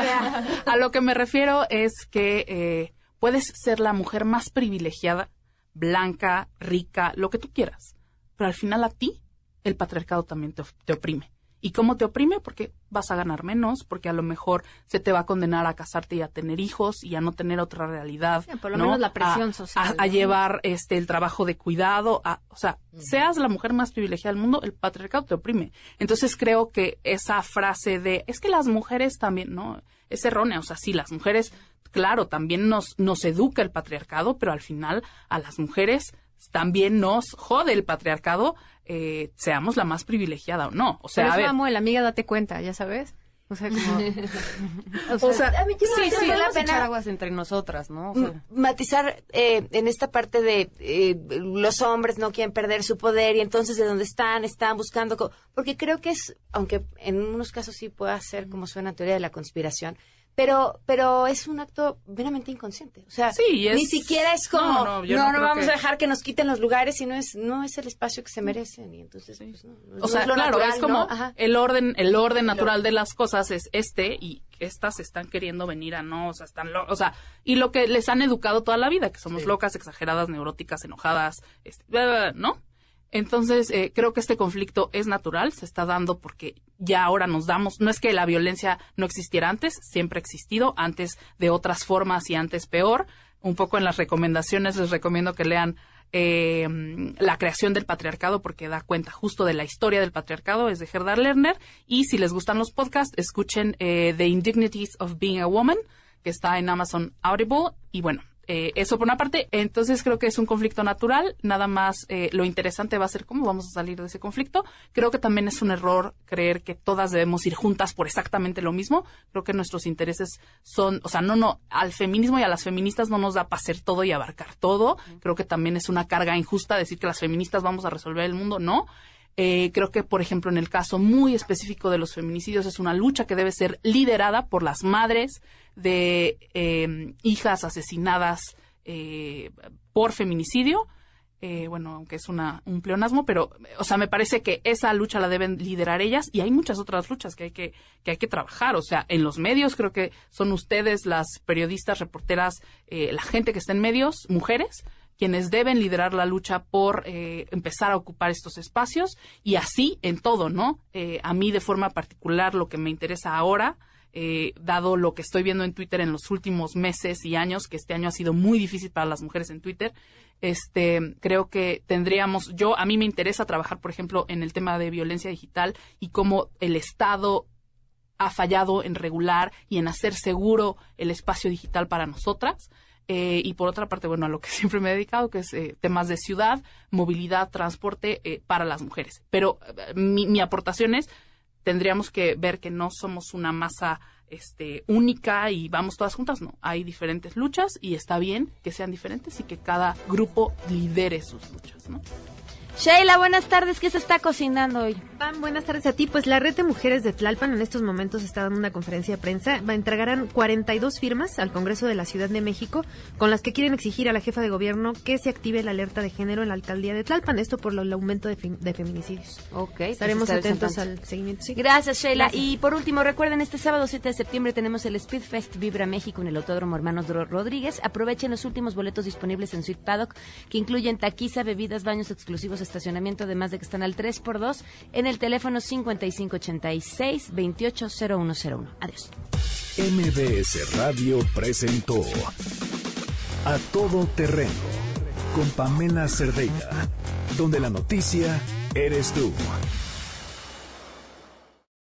a lo, que me refiero es que eh, puedes ser la mujer más privilegiada, blanca, rica, lo que tú quieras, pero al final a ti el patriarcado también te, te oprime. ¿Y cómo te oprime? Porque vas a ganar menos, porque a lo mejor se te va a condenar a casarte y a tener hijos y a no tener otra realidad. Sí, por lo ¿no? menos la presión a, social. A, a, llevar este el trabajo de cuidado. A, o sea, uh -huh. seas la mujer más privilegiada del mundo, el patriarcado te oprime. Entonces creo que esa frase de es que las mujeres también, ¿no? Es errónea. O sea, sí, las mujeres, claro, también nos, nos educa el patriarcado, pero al final a las mujeres también nos jode el patriarcado, eh, seamos la más privilegiada o no. O sea, Pero a es ver, Mamuel, amiga, date cuenta, ya sabes. O sea, como... O sea, a mí yo sí, creo que sí, vale la podemos pena- echar aguas entre nosotras, ¿no? O sea, matizar eh, en esta parte de eh, los hombres no quieren perder su poder y entonces de dónde están, están buscando, co- porque creo que es, aunque en unos casos sí pueda ser como suena teoría de la conspiración, pero pero es un acto meramente inconsciente, o sea, Sí, y es- ni siquiera es como No, no, no, vamos que- a dejar que nos quiten los lugares y no es no es el espacio que se merecen y entonces pues, no, no O sea, es claro, natural, es como el orden, el orden natural de las cosas es este y estas están queriendo venir a no, o sea, están lo- o sea, y lo que les han educado toda la vida, que somos locas, exageradas, neuróticas, enojadas, este, ¿no? Entonces, eh, creo que este conflicto es natural, se está dando porque ya ahora nos damos, no es que la violencia no existiera antes, siempre ha existido, antes de otras formas y antes peor. Un poco en las recomendaciones les recomiendo que lean eh, La creación del patriarcado porque da cuenta justo de la historia del patriarcado, es de Gerda Lerner. Y si les gustan los podcasts, escuchen eh, The Indignities of Being a Woman, que está en Amazon Audible. Y bueno, eh, eso por una parte. Entonces creo que es un conflicto natural. Nada más eh, lo interesante va a ser cómo vamos a salir de ese conflicto. Creo que también es un error creer que todas debemos ir juntas por exactamente lo mismo. Creo que nuestros intereses son, o sea, no, no, al feminismo y a las feministas no nos da para hacer todo y abarcar todo. Creo que también es una carga injusta decir que las feministas vamos a resolver el mundo. No. Eh, creo que, por ejemplo, en el caso muy específico de los feminicidios, es una lucha que debe ser liderada por las madres de eh, hijas asesinadas eh, por feminicidio. Eh, bueno, aunque es una, un pleonasmo, pero, o sea, me parece que esa lucha la deben liderar ellas y hay muchas otras luchas que hay que, que hay que trabajar. O sea, en los medios creo que son ustedes, las periodistas, reporteras, eh, la gente que está en medios, mujeres, quienes deben liderar la lucha por eh, empezar a ocupar estos espacios y así en todo, ¿no? Eh, a mí de forma particular lo que me interesa ahora, eh, dado lo que estoy viendo en Twitter en los últimos meses y años, que este año ha sido muy difícil para las mujeres en Twitter, este, creo que tendríamos, yo, a mí me interesa trabajar, por ejemplo, en el tema de violencia digital y cómo el Estado ha fallado en regular y en hacer seguro el espacio digital para nosotras. Eh, y por otra parte, bueno, a lo que siempre me he dedicado, que es eh, temas de ciudad, movilidad, transporte eh, para las mujeres. Pero eh, mi, mi aportación es, tendríamos que ver que no somos una masa este, única y vamos todas juntas, no. Hay diferentes luchas y está bien que sean diferentes y que cada grupo lidere sus luchas, ¿no? Sheila, buenas tardes. ¿Qué se está cocinando hoy? Pam, buenas tardes a ti. Pues la red de mujeres de Tlalpan en estos momentos está dando una conferencia de prensa. Va, entregarán 42 firmas al Congreso de la Ciudad de México con las que quieren exigir a la jefa de gobierno que se active la alerta de género en la alcaldía de Tlalpan. Esto por lo- el aumento de, de feminicidios. Ok. Estaremos pues atentos entonces. al seguimiento. sí. Gracias, Sheila. Gracias. Y por último, recuerden, este sábado 7 de septiembre tenemos el Speed Fest Vibra México en el Autódromo Hermanos Ro- Rodríguez. Aprovechen los últimos boletos disponibles en Sweet Paddock, que incluyen taquiza, bebidas, baños exclusivos, estacionamiento, además de que están al 3x2 en el teléfono 5586-280101. Adiós. MBS Radio presentó A Todo Terreno con Pamela Cerdeira, donde la noticia eres tú.